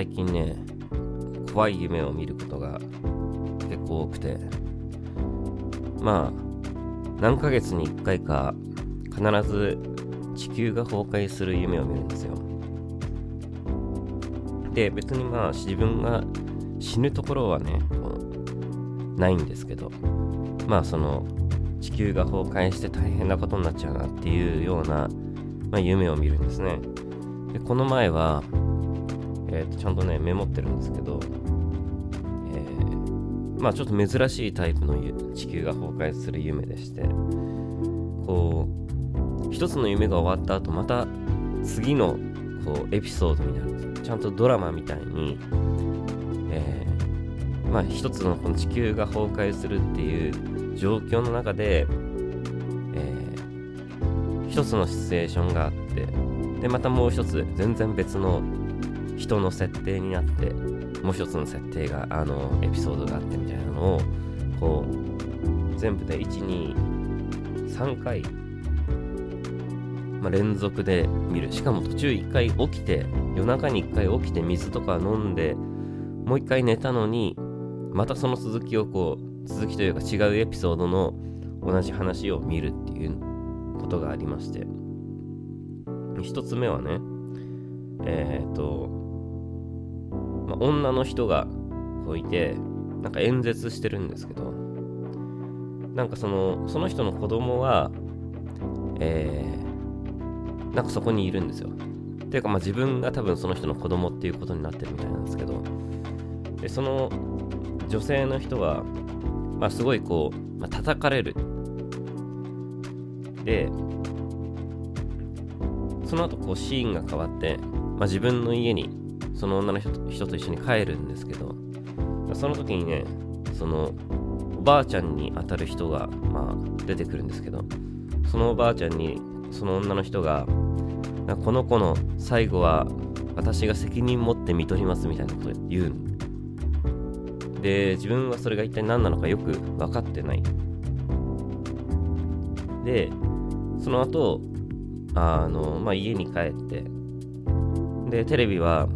最近ね怖い夢を見ることが結構多くて。まあ何ヶ月に1回か必ず地球が崩壊する夢を見るんですよ。で別にまあ自分が死ぬところはねないんですけど。まあその地球が崩壊して大変なことになっちゃうなっていうような、まあ、夢を見るんですね。でこの前は、えー、とちゃんとねメモってるんですけど、えー、まあちょっと珍しいタイプの地球が崩壊する夢でしてこう一つの夢が終わった後また次のこうエピソードになる。んですちゃんとドラマみたいに、えー、まあ一つのこの地球が崩壊するっていう状況の中で、えー、一つのシチュエーションがあってでまたもう一つ全然別の人の設定になってもう一つの設定があのエピソードがあってみたいなのをこう全部で123回まあ、連続で見る。しかも途中1回起きて夜中に1回起きて水とか飲んでもう1回寝たのにまたその続きをこう続きというか違うエピソードの同じ話を見るっていうことがありまして。1つ目はねえっ、ー、と、まあ、女の人がこういてなんか演説してるんですけどなんかそのその人の子供はえーなんかそこにいるんですよ。ていうかまあ自分が多分その人の子供っていうことになってるみたいなんですけど、でその女性の人は、まあ、すごいこう、まあ、叩かれる。で、その後こうシーンが変わって、まあ、自分の家にその女の人と人と一緒に帰るんですけど、その時にね、そのおばあちゃんに当たる人が、まあ、出てくるんですけど、そのおばあちゃんにその女の人がこの子の最後は私が責任持って見取りますみたいなことを言うで自分はそれが一体何なのかよく分かってない。でその後あの、まあ、家に帰ってでテレビは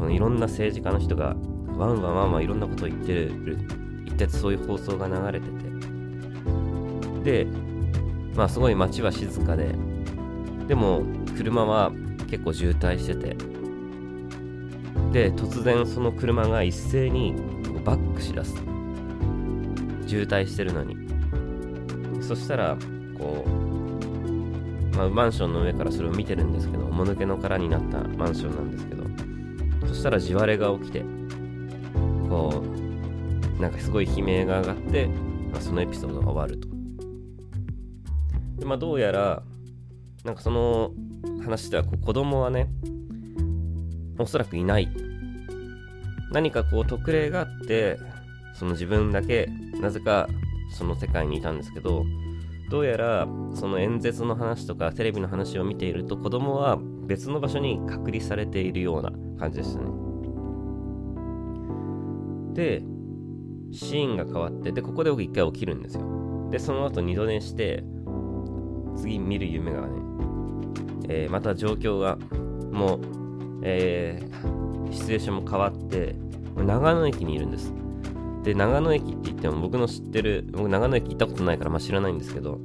そのいろんな政治家の人がワンワンワンワンいろんなことを言ってる言ってそういう放送が流れてて。でまあすごい街は静かででも車は結構渋滞してて。で突然その車が一斉にバックしだす。渋滞してるのに。そしたらこう、まあ、マンションの上からそれを見てるんですけどもぬけの殻になったマンションなんですけど。そしたら地割れが起きてこうなんかすごい悲鳴が上がって、まあ、そのエピソードが終わると。でまあどうやらなんかその話ではこう子供はねおそらくいない。何かこう特例があってその自分だけなぜかその世界にいたんですけどどうやらその演説の話とかテレビの話を見ていると子供は別の場所に隔離されているような感じでしたね。でシーンが変わってでここで僕一回起きるんですよ。でその後二度寝して次見る夢がねえー、また状況がもう、えー、シチュエーションも変わって長野駅にいるんです。で長野駅って言っても僕の知ってる僕長野駅行ったことないから、まあ、知らないんですけど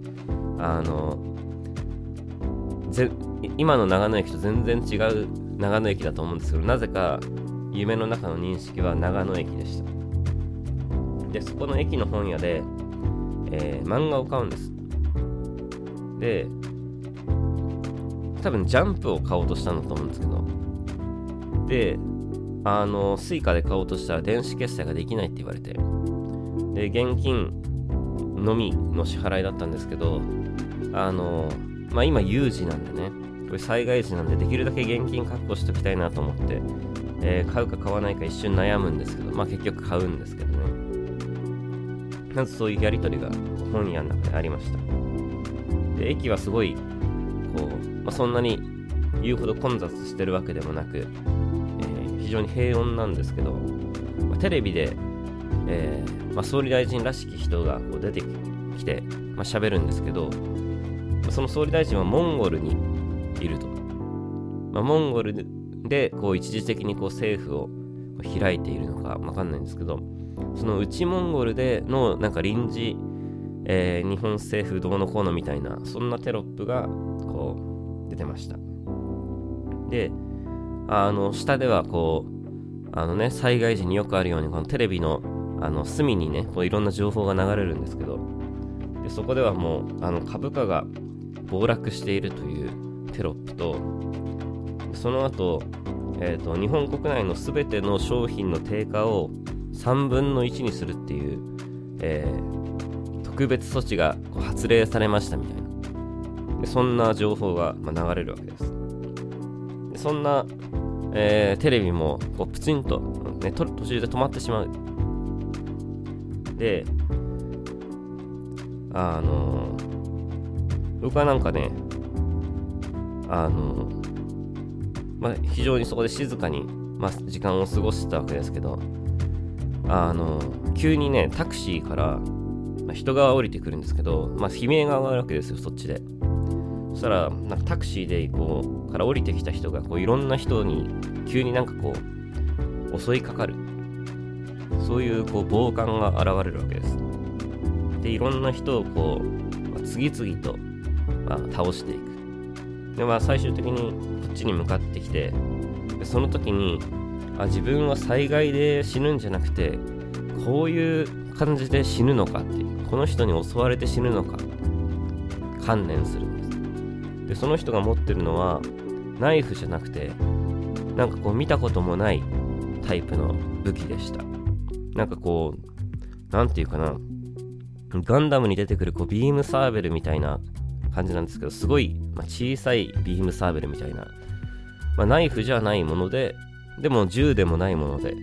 あのぜ今の長野駅と全然違う長野駅だと思うんですけどなぜか夢の中の認識は長野駅でした。でそこの駅の本屋で、えー、漫画を買うんです。で多分ジャンプを買おうとしたんだと思うんですけどであの Suica で買おうとしたら電子決済ができないって言われてで現金のみの支払いだったんですけどあのまあ今有事なんでねこれ災害時なんでできるだけ現金確保しときたいなと思って、えー、買うか買わないか一瞬悩むんですけどまあ結局買うんですけどねまずそういうやり取りが本屋の中でありましたで駅はすごいこうまあ、そんなに言うほど混雑してるわけでもなく、えー、非常に平穏なんですけど、まあ、テレビで、えー、まあ、総理大臣らしき人がこう出てきて、まあ、喋るんですけど、その総理大臣はモンゴルに。まあ、モンゴルでこう一時的にこう政府を開いているのかわかんないんですけどその内モンゴルでのなんか臨時、えー、日本政府どうのこうのみたいなそんなテロップがこう出てました。であの下ではこうあのね災害時によくあるようにこのテレビのあの隅にねこういろんな情報が流れるんですけどでそこではもうあの株価が暴落しているというテロップとその後、えーと、日本国内の全ての商品の定価を3分の1にするっていう、えー、特別措置が発令されましたみたいな。でそんな情報が、まあ、流れるわけです。でそんな、えー、テレビもこうプチンと、ね、と途中で止まってしまう。であの僕はなんかねあのまあ、非常にそこで静かに、まあ、時間を過ごしてたわけですけどあの急にねタクシーから、まあ、人が降りてくるんですけど、まあ、悲鳴が上がるわけですよそっちで。そしたらなんかタクシーでこうから降りてきた人がこういろんな人に急になんかこう襲いかかる。そういうこう暴漢が現れるわけです。でいろんな人をこう、まあ、次々と、まあ、倒していく。でまあ最終的にちに向かってきてでその時にあ自分は災害で死ぬんじゃなくてこういう感じで死ぬのかっていうこの人に襲われて死ぬのか観念するんです。でその人が持ってるのはナイフじゃなくてなんかこう見たこともないタイプの武器でした。なんかこう何て言うかなガンダムに出てくるこうビームサーベルみたいな感じなんですけど、すごい、まあ、小さいビームサーベルみたいな、まあ、ナイフじゃないもので、でも銃でもないもので、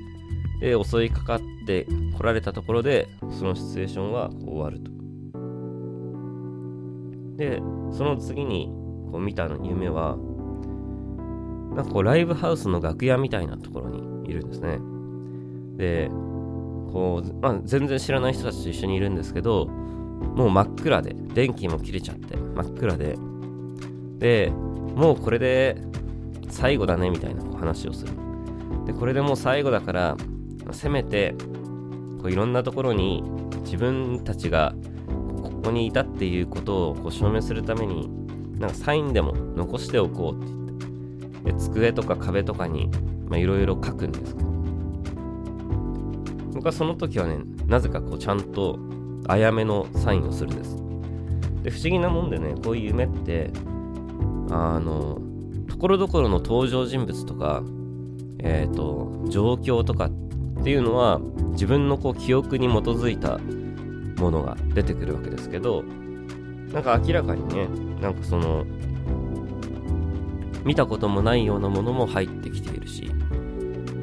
で、襲いかかって来られたところで、そのシチュエーションは終わると。で、その次にこう見た夢は、なんかこうライブハウスの楽屋みたいなところにいるんですね。で、こう、まあ、全然知らない人たちと一緒にいるんですけど、もう真っ暗で、電気も切れちゃって、真っ暗で、で、もうこれで最後だねみたいな話をする。で、これでもう最後だから、せめて、こういろんなところに自分たちがここにいたっていうことをこう証明するために、なんかサインでも残しておこうって言って、で机とか壁とかにいろいろ書くんですけど、僕はその時はね、なぜかこうちゃんとあやめのサインをするんです。で、不思議なもんでね、こういう夢って、あの、ところどころの登場人物とか、えっ、ー、と、状況とかっていうのは、自分のこう記憶に基づいたものが出てくるわけですけど、なんか明らかにね、なんかその、見たこともないようなものも入ってきているし、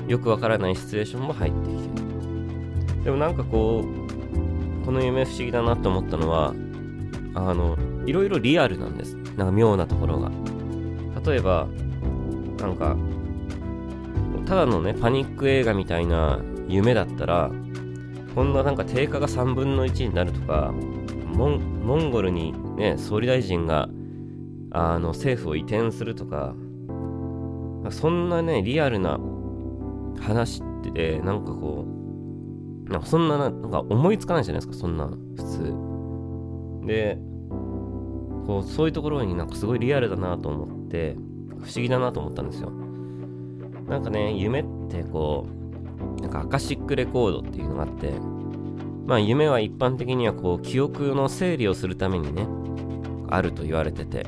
よくわからないシチュエーションも入ってきている。でもなんかこう、この夢不思議だなと思ったのは、あの、いろいろリアルなんです。なんか妙なところが。例えば、なんか、ただのね、パニック映画みたいな夢だったら、こんななんか定価が3分の1になるとか、モンモンゴルにね、総理大臣が、あの、政府を移転するとか、そんなね、リアルな話って、なんかこう、なんかそんな、なんか思いつかないじゃないですか、そんな、普通。で、こう、そういうところになんかすごいリアルだなと思って、って不思議だなと思ったんですよ。なんかね、夢ってこう、なんかアカシックレコードっていうのがあって、まあ夢は一般的にはこう、記憶の整理をするためにね、あると言われてて、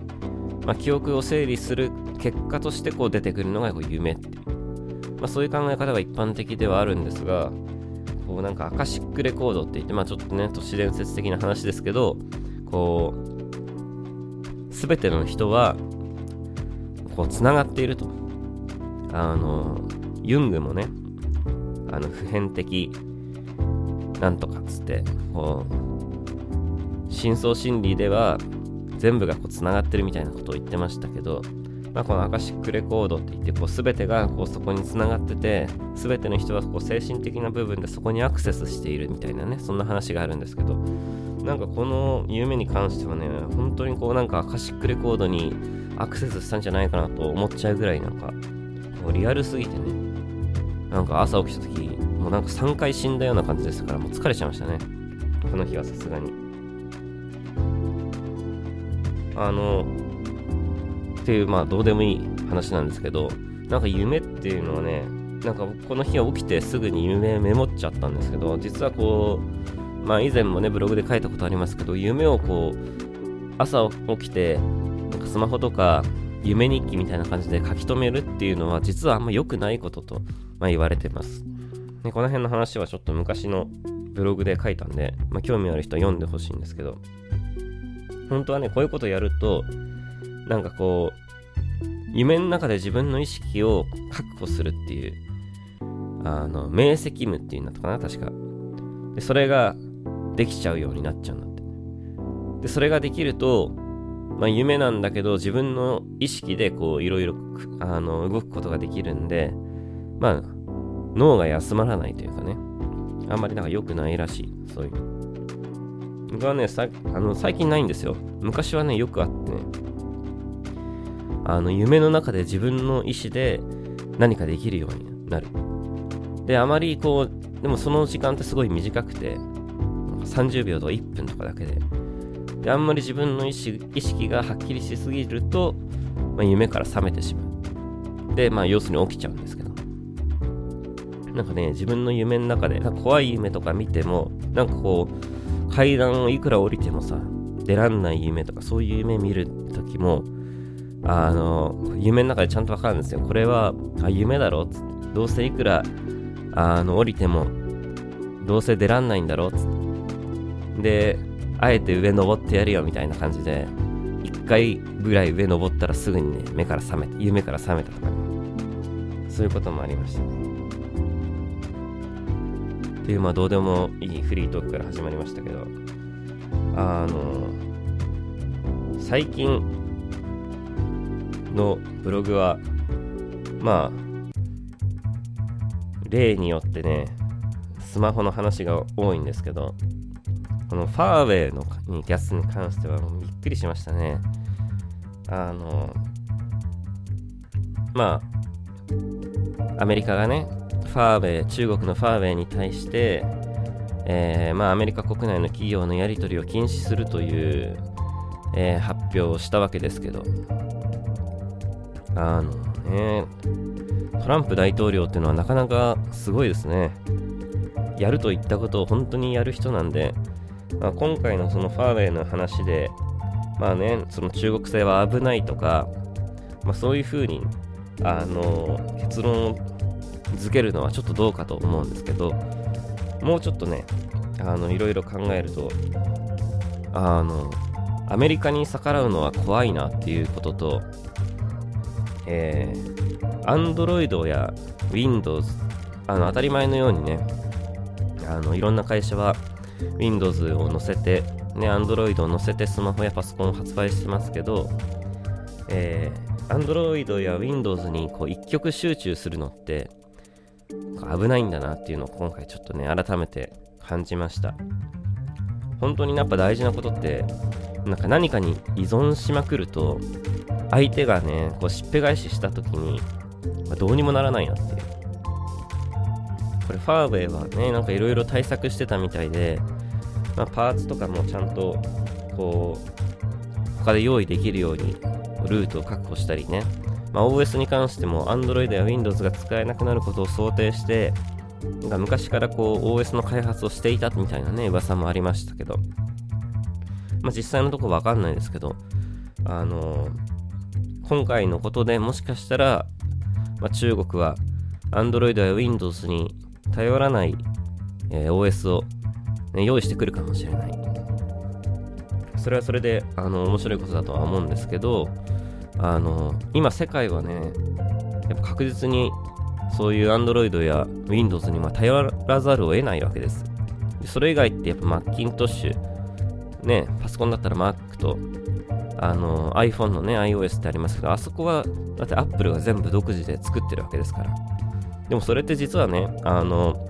まあ、記憶を整理する結果としてこう出てくるのがこう夢って、まあ、そういう考え方が一般的ではあるんですが、こうなんかアカシックレコードって言って、まあちょっとね、都市伝説的な話ですけど、こう、すべての人は、こう、つながっていると。あの、ユングもね、あの、普遍的、なんとかっつって、こう、深層心理では、全部がこう、つながってるみたいなことを言ってましたけど、まあ、このアカシックレコードって言ってこう全てがこうそこにつながってて全ての人はこう精神的な部分でそこにアクセスしているみたいなねそんな話があるんですけどなんかこの夢に関してはね本当にこうなんかアカシックレコードにアクセスしたんじゃないかなと思っちゃうぐらいなんかもうリアルすぎてね。なんか朝起きた時もうなんか3回死んだような感じでしたからもう疲れちゃいましたね。この日はさすがに。あのっていうまあどうでもいい話なんですけどなんか夢っていうのはねなんかこの日は起きてすぐに夢メモっちゃったんですけど実はこうまあ以前もねブログで書いたことありますけど夢をこう朝起きてなんかスマホとか夢日記みたいな感じで書き留めるっていうのは実はあんま良くないことと、まあ、言われてます、ね、この辺の話はちょっと昔のブログで書いたんで、まあ、興味ある人は読んでほしいんですけど本当はねこういうことやるとなんかこう夢の中で自分の意識を確保するっていうあの明晰夢っていうんだったかな確か。でそれができちゃうようになっちゃうんだって。でそれができるとまあ、夢なんだけど自分の意識でこういろいろ動くことができるんでまあ脳が休まらないというかね。あんまりなんか良くないらしい。そういう。僕はねさあの最近ないんですよ。昔はねよくあってね。あの夢の中で自分の意思で何かできるようになる。であまりこうでもその時間ってすごい短くて30秒とか1分とかだけでであんまり自分の意識意識がはっきりしすぎると、まあ、夢から覚めてしまう。でまあ要するに起きちゃうんですけど。なんかね自分の夢の中で怖い夢とか見てもなんかこう階段をいくら降りてもさ出らんない夢とかそういう夢見るときもあの夢の中でちゃんとわかるんですよ。これはあ夢だろっつって。どうせいくらあの降りてもどうせ出らんないんだろっつって。であえて上登ってやるよみたいな感じで、一回ぐらい上登ったらすぐにね、目から覚めて、夢から覚めたとかね、そういうこともありましたね。っていう、まあどうでもいいフリートークから始まりましたけど、あの、最近のブログは、まあ、例によってね、スマホの話が多いんですけど、このファーウェイのにギャスに関してはもうびっくりしましたね。あの、まあ、アメリカがね、ファーウェイ、中国のファーウェイに対して、えー、まあ、アメリカ国内の企業のやり取りを禁止するという、えー、発表をしたわけですけど、あのね、トランプ大統領っていうのはなかなかすごいですね。やると言ったことを本当にやる人なんで、まあ、今回のそのファーウェイの話で、まあね、その中国製は危ないとか、まあ、そういうふうに、あの、結論付けるのはちょっとどうかと思うんですけど、もうちょっとね、あの、いろいろ考えると、あの、アメリカに逆らうのは怖いなっていうことと、えー、Android や Windows、あの、当たり前のようにね、あの、いろんな会社は Windows を載せて、ね、Android を載せてスマホやパソコンを発売してますけど、えー、Android や Windows にこう一極集中するのって危ないんだなっていうのを今回ちょっとね、改めて感じました。本当にやっぱ大事なことって、なんか何かに依存しまくると、相手がね、こうしっぺ返しした時に、まあ、どうにもならないなっていう。これファーウェイはね、なんかいろいろ対策してたみたいで、まあ、パーツとかもちゃんと、こう、他で用意できるようにルートを確保したりね、まあ、OS に関しても Android や Windows が使えなくなることを想定して、なんか昔からこう OS の開発をしていたみたいなね、噂もありましたけど、まあ、実際のとこわかんないですけど、あの、今回のことでもしかしたら、まあ、中国は Android や Windows に頼らない、えー、OS を、ね、用意してくるかもしれない。それはそれであの面白いことだとは思うんですけど、あの今世界はね、やっぱ確実にそういう Android や Windows には頼らざるを得ないわけです。それ以外ってやっぱマッキントッシュ、ね、パソコンだったら Mac と、あの iPhone のね、iOS ってありますけど、あそこはだって Apple が全部独自で作ってるわけですから。でもそれって実はね、あの、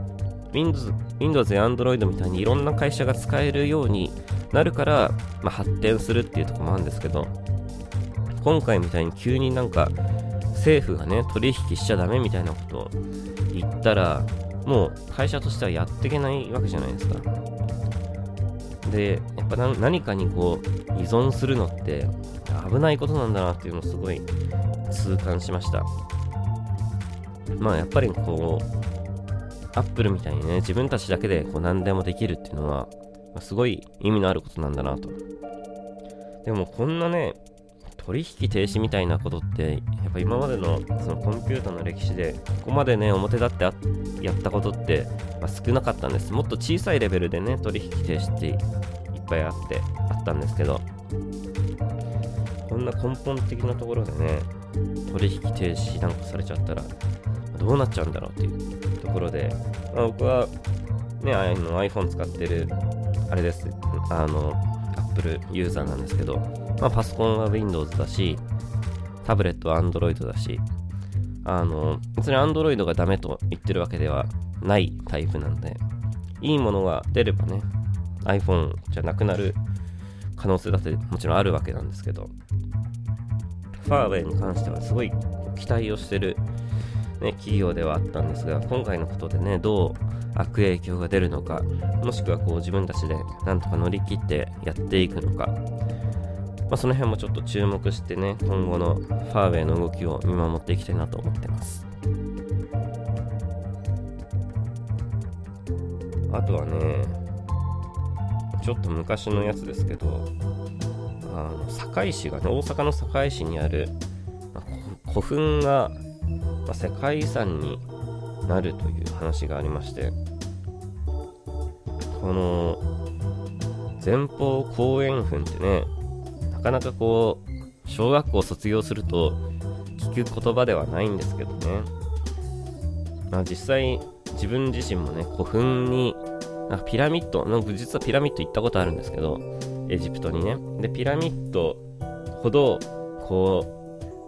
Windows, Windows や Android みたいにいろんな会社が使えるようになるから、まあ、発展するっていうとこもあるんですけど、今回みたいに急になんか政府がね取引しちゃダメみたいなことを言ったらもう会社としてはやっていけないわけじゃないですか。でやっぱ何かにこう依存するのって危ないことなんだなっていうのをすごい痛感しました。まあやっぱりこうアップルみたいにね自分たちだけでこう何でもできるっていうのは、まあ、すごい意味のあることなんだなと。でもこんなね取引停止みたいなことってやっぱ今までのそのコンピューターの歴史でここまでね表立ってやったことって、まあ、少なかったんです。もっと小さいレベルでね取引停止っていっぱいあってあったんですけどこんな根本的なところでね取引停止なんかされちゃったらどうなっちゃうんだろうっていうところで、まあ、僕はねあの iPhone 使ってるあれです。あの Apple ユーザーなんですけどまあ、パソコンは Windows だし、タブレットは Android だし、あの、別に Android がダメと言ってるわけではないタイプなんで、いいものが出ればね、iPhone じゃなくなる可能性だってもちろんあるわけなんですけど、ファーウェイに関してはすごい期待をしてる、ね、企業ではあったんですが、今回のことでね、どう悪影響が出るのか、もしくはこう自分たちでなんとか乗り切ってやっていくのか、まあ、その辺もちょっと注目してね、今後のファーウェイの動きを見守っていきたいなと思ってます。あとはね、ちょっと昔のやつですけど、あの堺市がね、大阪の堺市にある、古墳が、ま、世界遺産になるという話がありまして、この前方後円墳ってね、なかなかこう、小学校卒業すると聞く言葉ではないんですけどね。まあ実際、自分自身もね、古墳に、なんかピラミッド、なんか実はピラミッド行ったことあるんですけど、エジプトにね。で、ピラミッドほど、こ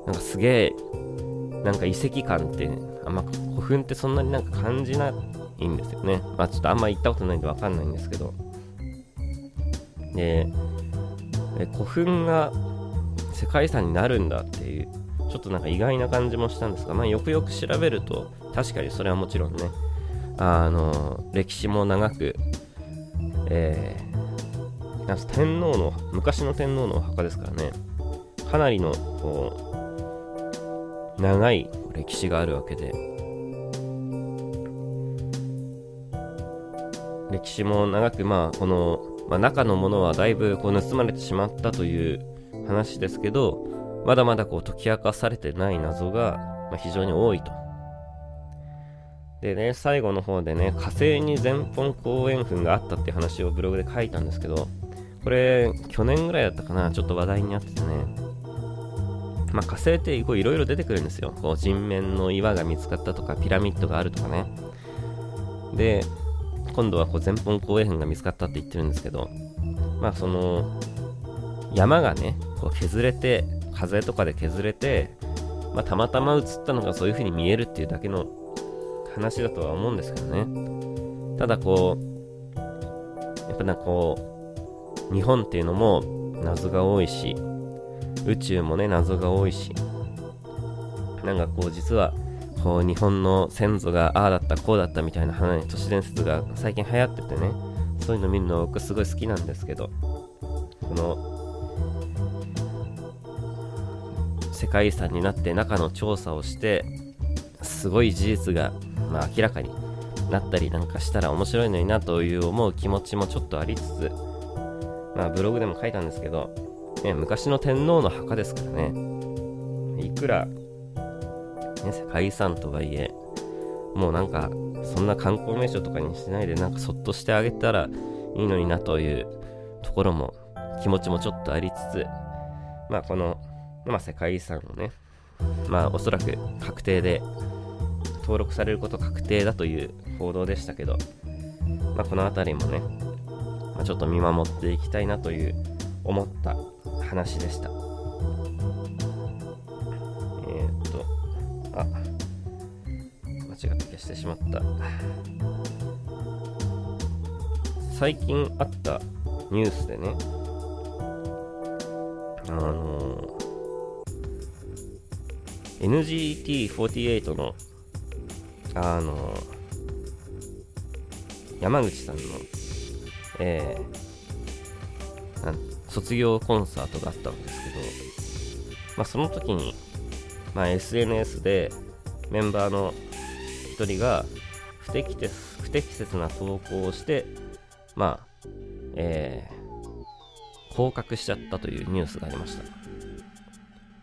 う、なんかすげえ、なんか遺跡感って、あんま古墳ってそんなになんか感じないんですよね。まあちょっとあんま行ったことないんでわかんないんですけど。で、古墳が世界遺産になるんだっていうちょっとなんか意外な感じもしたんですが、まあ、よくよく調べると確かにそれはもちろんねあの歴史も長く、えー、天皇の昔の天皇のお墓ですからねかなりのこう長い歴史があるわけで歴史も長くまあこのまあ、中のものはだいぶこう盗まれてしまったという話ですけど、まだまだこう解き明かされてない謎が、ま非常に多いと。でね、最後の方でね、火星に全本後円墳があったっていう話をブログで書いたんですけど、これ、去年ぐらいだったかな、ちょっと話題になっててね、まあ、火星っていろいろ出てくるんですよ。こう人面の岩が見つかったとか、ピラミッドがあるとかね。で、今度はこう前方後円墳が見つかったって言ってるんですけど、まあその、山がね、こう削れて、風とかで削れて、まあたまたま映ったのがそういう風に見えるっていうだけの話だとは思うんですけどね。ただこう、やっぱなんかこう、日本っていうのも謎が多いし、宇宙もね、謎が多いし、なんかこう実はこう日本の先祖がああだったこうだったみたいな話都市伝説が最近流行っててね。そういうの見るの僕すごい好きなんですけど。この世界遺産になって中の調査をしてすごい事実が、まあ、明らかになったりなんかしたら面白いのになという思う気持ちもちょっとありつつ。まあブログでも書いたんですけど、ね、昔の天皇の墓ですからね。いくらね、世界遺産とはいえ、もうなんか、そんな観光名所とかにしないで、なんかそっとしてあげたらいいのになというところも、気持ちもちょっとありつつ、まあこの、まあ世界遺産をね、まあおそらく確定で、登録されること確定だという報道でしたけど、まあこの辺りもね、まあ、ちょっと見守っていきたいなという思った話でした。あ間違って消してしまった最近あったニュースでねあの NGT48 のあの山口さんの、えー、卒業コンサートがあったんですけど、まあ、その時に、まあ、SNS でメンバーの一人が不適切不適切な投稿をして、まあ、えー、降格しちゃったというニュースがありました。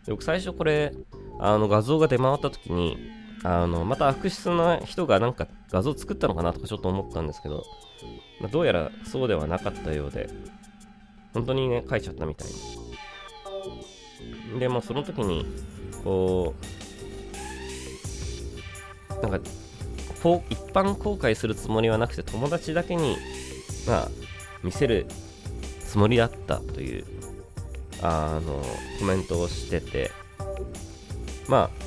僕最初これ、あの画像が出回った時に、あの、また悪質な人がなんか画像作ったのかなとかちょっと思ったんですけど、まあ、どうやらそうではなかったようで、本当にね、書いちゃったみたいに。で、もその時に、こう、なんか、こう一般公開するつもりはなくて、友達だけに、まあ、見せるつもりだったという、あの、コメントをしてて、まあ、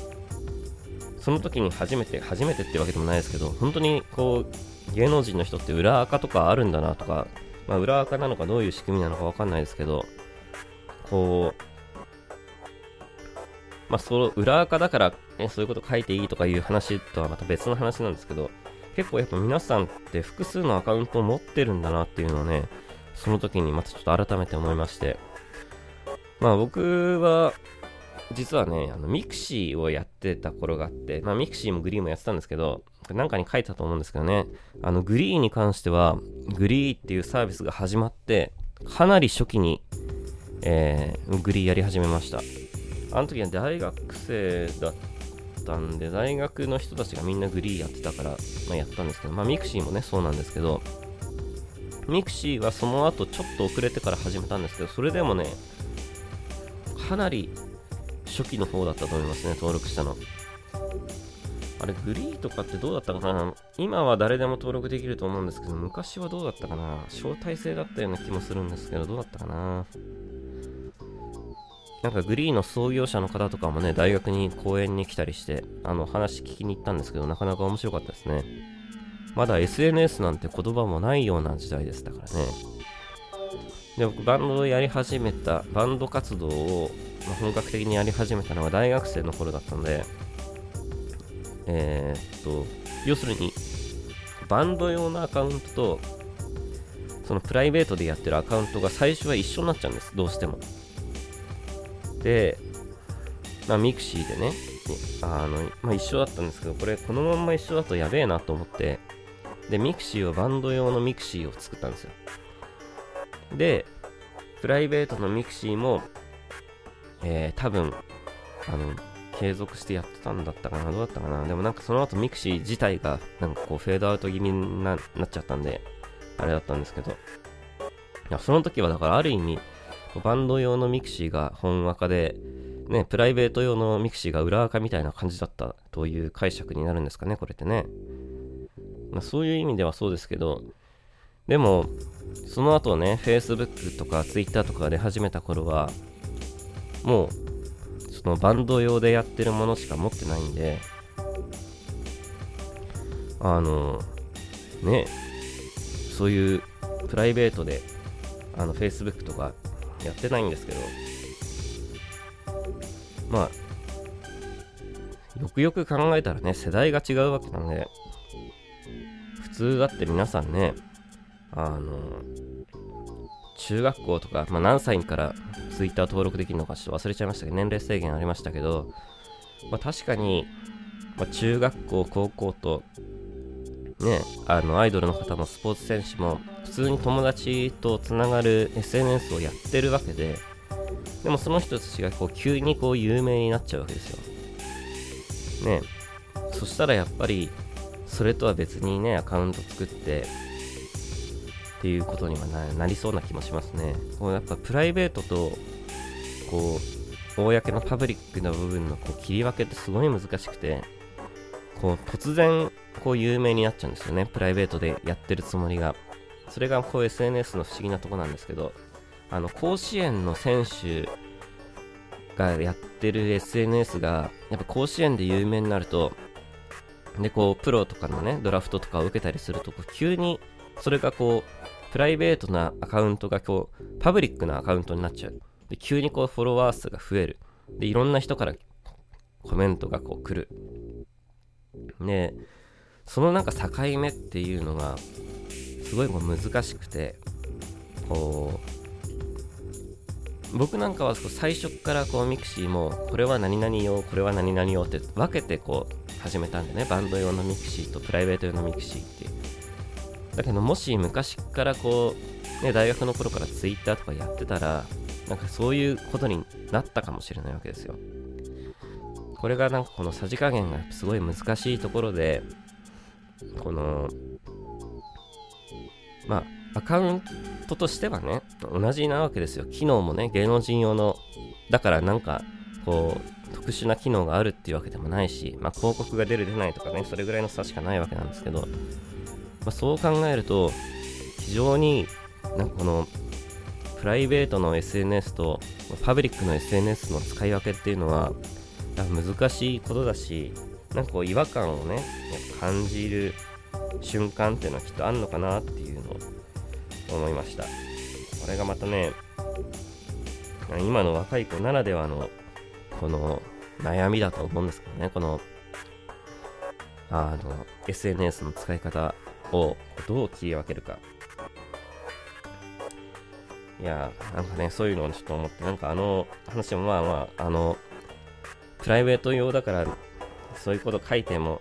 その時に初めて、初めてってわけでもないですけど、本当にこう、芸能人の人って裏垢とかあるんだなとか、まあ、裏垢なのかどういう仕組みなのかわかんないですけど、こう、まあ、その裏垢だから、ね、そういうこと書いていいとかいう話とはまた別の話なんですけど、結構やっぱ皆さんって複数のアカウントを持ってるんだなっていうのをね、その時にまたちょっと改めて思いまして、まあ僕は実はね、あのミクシーをやってた頃があって、まあ、ミクシーもグリーンもやってたんですけど、なんかに書いたと思うんですけどね、あのグリーに関しては、グリーっていうサービスが始まって、かなり初期に、えー、グリーやり始めました。あの時は大学生だったんで、大学の人たちがみんなグリーやってたから、まあ、やったんですけど、まあ、ミクシーもね、そうなんですけど、ミクシーはその後ちょっと遅れてから始めたんですけど、それでもね、かなり初期の方だったと思いますね、登録したの。あれ、グリーとかってどうだったかな？今は誰でも登録できると思うんですけど、昔はどうだったかな？招待制だったような気もするんですけど、どうだったかな？なんかグリーの創業者の方とかもね、大学に講演に来たりして、あの話聞きに行ったんですけど、なかなか面白かったですね。まだ SNS なんて言葉もないような時代でしたからね。で、僕バンドをやり始めた、バンド活動をま、本格的にやり始めたのは大学生の頃だったので、えー、っと、要するに、バンド用のアカウントと、そのプライベートでやってるアカウントが最初は一緒になっちゃうんです、どうしても。で、まあ、ミクシーでね、あの、まあ、一緒だったんですけど、これ、このまんま一緒だとやべえなと思って、で、ミクシーをバンド用のミクシーを作ったんですよ。で、プライベートのミクシーもえー、多分、あの、継続してやってたんだったかなどうだったかなでもなんかその後ミクシー自体がなんかこうフェードアウト気味になっちゃったんで、あれだったんですけど。いや、その時はだからある意味、バンド用のミクシーが本垢で、ね、プライベート用のミクシーが裏垢みたいな感じだったという解釈になるんですかね、これってね。まあ、そういう意味ではそうですけど、でも、その後ね、Facebook とか Twitter とか出始めた頃は、もう、そのバンド用でやってるものしか持ってないんで、あの、ね、そういうプライベートで、あの、Facebook とかやってないんですけど、まあ、よくよく考えたらね、世代が違うわけなんで、普通だって皆さんね、あの、中学校とか、まあ、何歳から Twitter 登録できるのかちょっと忘れちゃいましたけど、年齢制限ありましたけど、まあ、確かに、まあ、中学校、高校と、ね、あの、アイドルの方もスポーツ選手も、普通に友達とつながる SNS をやってるわけで、でもその人たちがこう急にこう有名になっちゃうわけですよ。ねそしたらやっぱり、それとは別にね、アカウント作って、っていうことにはなりそうな気もしますね。こうやっぱプライベートとこう公のパブリックな部分のこう切り分けってすごい難しくてこう突然こう有名になっちゃうんですよねプライベートでやってるつもりがそれがこう SNS の不思議なとこなんですけどあの甲子園の選手がやってる SNS がやっぱ甲子園で有名になるとでこうプロとかのねドラフトとかを受けたりすると急にそれがこう、プライベートなアカウントがこう、パブリックなアカウントになっちゃう。で、急にこう、フォロワー数が増える。で、いろんな人から、コメントがこう来る。で、そのなんか境目っていうのが、すごいもう難しくて、こう、僕なんかは最初からこうミクシーもこれは何々用これは何々用って分けてこう始めたんでねバンド用のミクシーとプライベート用のミクシーっていうだけどもし昔からこう、ね、大学の頃から Twitter とかやってたらなんかそういうことになったかもしれないわけですよ。これがなんかこのさじ加減がすごい難しいところでこのまあアカウントとしてはね同じなわけですよ。機能もね芸能人用のだからなんかこう特殊な機能があるっていうわけでもないし、まあ、広告が出る出ないとかねそれぐらいの差しかないわけなんですけど、まあ、そう考えると非常になんかこのプライベートの SNS とパブリックの SNS の使い分けっていうのは難しいことだしなんかこう違和感をね感じる瞬間っていうのはきっとあんのかなっていうのを思いました。これがまたね今の若い子ならではのこの悩みだと思うんですけどねこのあの SNS の使い方をどう切り分けるか。いやなんかねそういうのをちょっと思ってなんかあの話もまあまああのプライベート用だからそういうこと書いても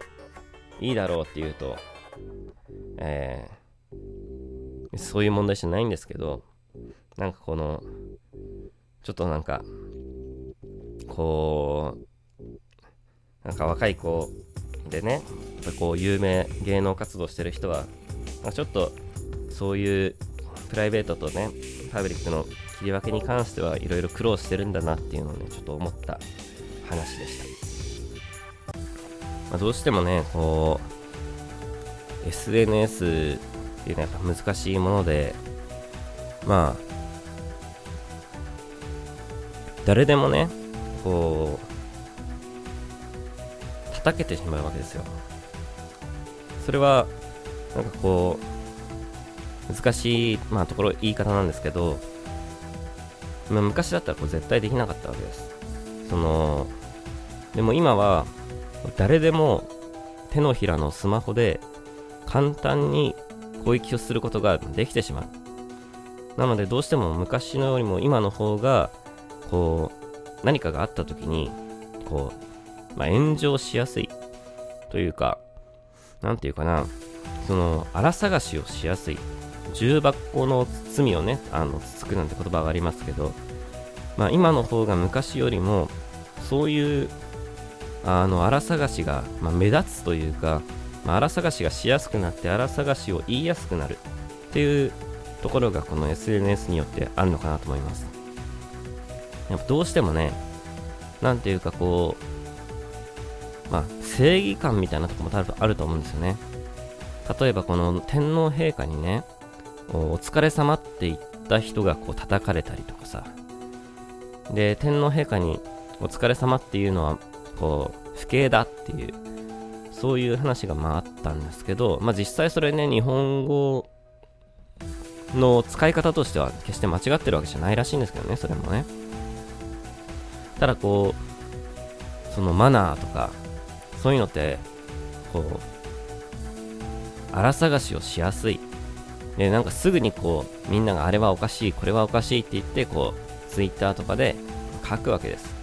いいだろうっていうとえー、そういう問題じゃないんですけどなんかこのちょっとなんかこうなんか若い子でねやっぱこう有名芸能活動してる人は、まあ、ちょっとそういうプライベートとねパブリックの切り分けに関してはいろいろ苦労してるんだなっていうのをねちょっと思った話でした、まあ、どうしてもねこう SNS っていうのはやっぱ難しいものでまあ誰でもねこう叩けてしまうわけですよ。それはなんかこう難しい、まあ、ところ言い方なんですけど、まあ、昔だったらこう絶対できなかったわけです。そのでも今は誰でも手のひらのスマホで簡単に攻撃をすることができてしまう。なのでどうしても昔のよりも今の方がこう何かがあった時にこう、まあ、炎上しやすいというか何て言うかなその荒探しをしやすい。重箱の罪をねあのつつくなんて言葉がありますけど、まあ、今の方が昔よりもそういうあの荒探しが、まあ、目立つというか、まあ、荒探しがしやすくなって荒探しを言いやすくなるっていうところがこの SNS によってあるのかなと思います。やっぱどうしてもねなんていうかこうまあ正義感みたいなとこも多分あると思うんですよね。例えばこの天皇陛下にねお疲れ様って言った人がこう叩かれたりとかさ。で天皇陛下にお疲れ様っていうのはこう不敬だっていうそういう話がまああったんですけど、まあ、実際それね日本語の使い方としては決して間違ってるわけじゃないらしいんですけどねそれもね。ただこうそのマナーとかそういうのってこう荒探しをしやすい。でなんかすぐにこうみんながあれはおかしいこれはおかしいって言ってこうツイッターとかで書くわけです。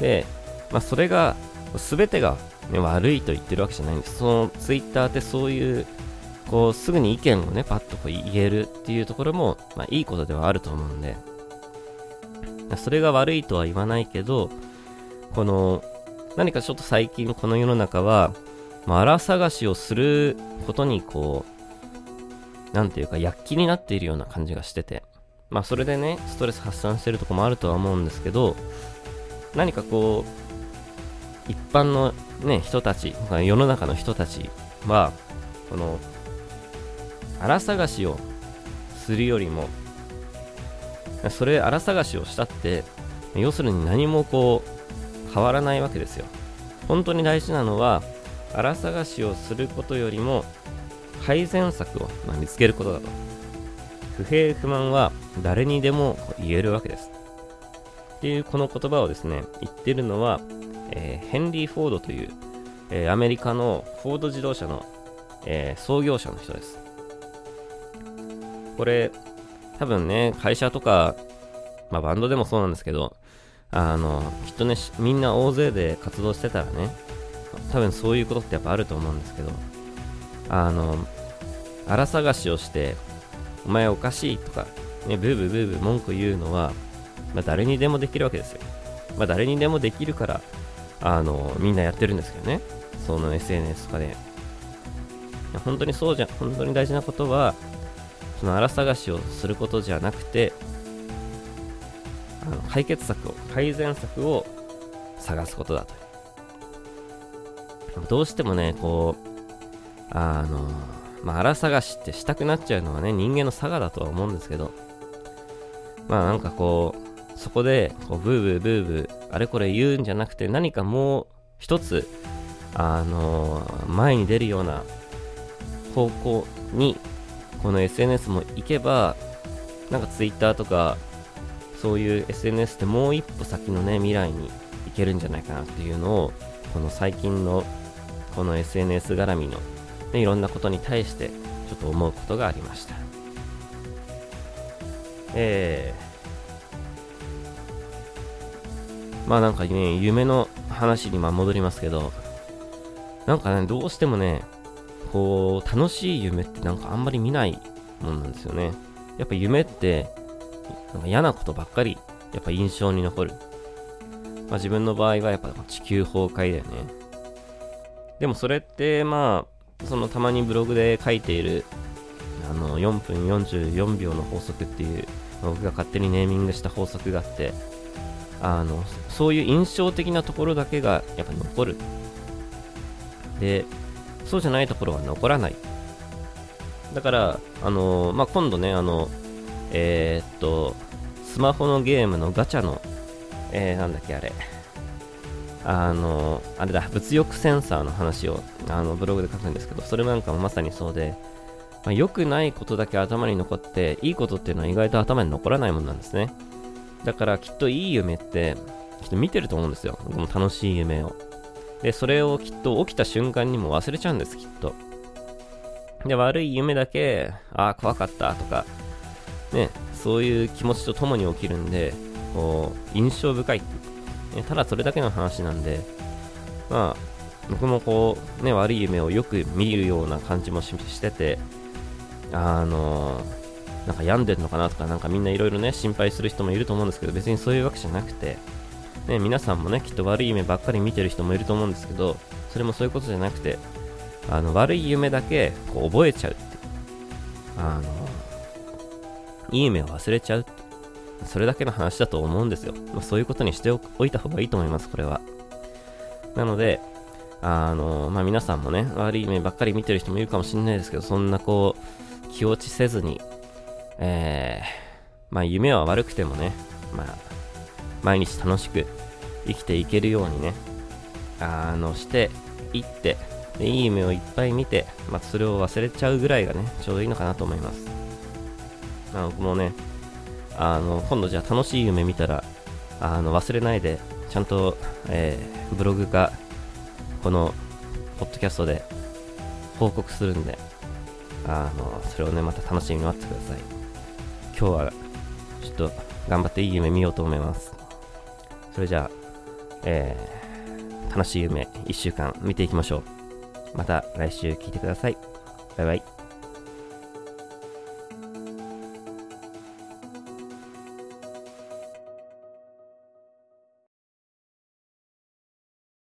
で、まあ、それが全てが、ね、悪いと言ってるわけじゃないんです。そのツイッターってそういうこうすぐに意見をねパッとこう言えるっていうところも、まあ、いいことではあると思うんで。それが悪いとは言わないけどこの何かちょっと最近この世の中は、まあ、荒探しをすることにこうなんていうか躍起になっているような感じがしててまあそれでねストレス発散してるとこもあるとは思うんですけど何かこう一般のね人たち世の中の人たちはこの荒探しをするよりもそれ荒探しをしたって要するに何もこう変わらないわけですよ。本当に大事なのは荒探しをすることよりも改善策を、ま見つけることだと。不平不満は誰にでも言えるわけです。っていうこの言葉をですね言ってるのはえー、ヘンリー・フォードという、えー、アメリカのフォード自動車の、えー、創業者の人です。これ、多分ね、会社とか、まあバンドでもそうなんですけど、あの、きっとね、みんな大勢で活動してたらね、多分そういうことってやっぱあると思うんですけど、あの、荒探しをして、お前おかしいとか、ね、ブーブーブーブー文句言うのは、まあ、誰にでもできるわけですよ。まあ、誰にでもできるから、あの、みんなやってるんですけどね。その SNS とかで。本当にそうじゃ、本当に大事なことは、その荒探しをすることじゃなくて、あの解決策を、改善策を探すことだと。どうしてもね、こう、あの、まあ、荒探しってしたくなっちゃうのはね、人間の差がだとは思うんですけど、まあなんかこう、そこで、こう、ブーブーブーブー、あれこれ言うんじゃなくて、何かもう一つ、あの、前に出るような方向に、この SNS も行けば、なんか Twitter とか、そういう SNS ってもう一歩先のね、未来に行けるんじゃないかなっていうのを、この最近の、この SNS 絡みの、ね、いろんなことに対して、ちょっと思うことがありました。えー、まあなんかね、夢の話に戻りますけど、なんかね、どうしてもね、こう、楽しい夢ってなんかあんまり見ないもんなんですよね。やっぱ夢って、なんか嫌なことばっかり、やっぱ印象に残る。まあ自分の場合はやっぱ地球崩壊だよね。でもそれって、まあ、そのたまにブログで書いている、あの、4分44秒の法則っていう、僕が勝手にネーミングした法則があって、あの、そういう印象的なところだけがやっぱ残る。で、そうじゃないところは残らない。だから、あのまあ、今度ね、あの、えー、っと、スマホのゲームのガチャの、えー、なんだっけあれ、あの、あれだ、物欲センサーの話をあのブログで書くんですけど、それなんかもまさにそうで、まあ、良くないことだけ頭に残って、いいことっていうのは意外と頭に残らないもんなんですね。だからきっといい夢って、きっと見てると思うんですよ。この楽しい夢を。で、それをきっと起きた瞬間にも忘れちゃうんです、きっと。で、悪い夢だけ、ああ、怖かったとか、ね、そういう気持ちとともに起きるんで、こう、印象深い。ね、ただそれだけの話なんで、まあ、僕もこう、ね、悪い夢をよく見るような感じもしてて、あのー、なんか病んでるのかなとか、なんかみんないろいろね、心配する人もいると思うんですけど、別にそういうわけじゃなくて、ね、皆さんもね、きっと悪い夢ばっかり見てる人もいると思うんですけど、それもそういうことじゃなくて、あの、悪い夢だけこう覚えちゃうって。あの、いい夢を忘れちゃう。それだけの話だと思うんですよ。まあ、そういうことにしておいた方がいいと思います、これは。なので、あの、まあ、皆さんもね、悪い夢ばっかり見てる人もいるかもしれないですけど、そんなこう、気落ちせずに、えー、まあ、夢は悪くてもね、まあ、毎日楽しく生きていけるようにね、あの、していって、でいい夢をいっぱい見て、まあ、それを忘れちゃうぐらいがね、ちょうどいいのかなと思います。まあ、僕もね、あの、今度じゃあ楽しい夢見たら、あの、忘れないで、ちゃんと、えー、ブログか、この、ポッドキャストで報告するんで、あの、それをね、また楽しみに待ってください。今日は、ちょっと、頑張っていい夢見ようと思います。それじゃあ、えー、楽しい夢1週間見ていきましょう。また来週聞いてください。バイバイ。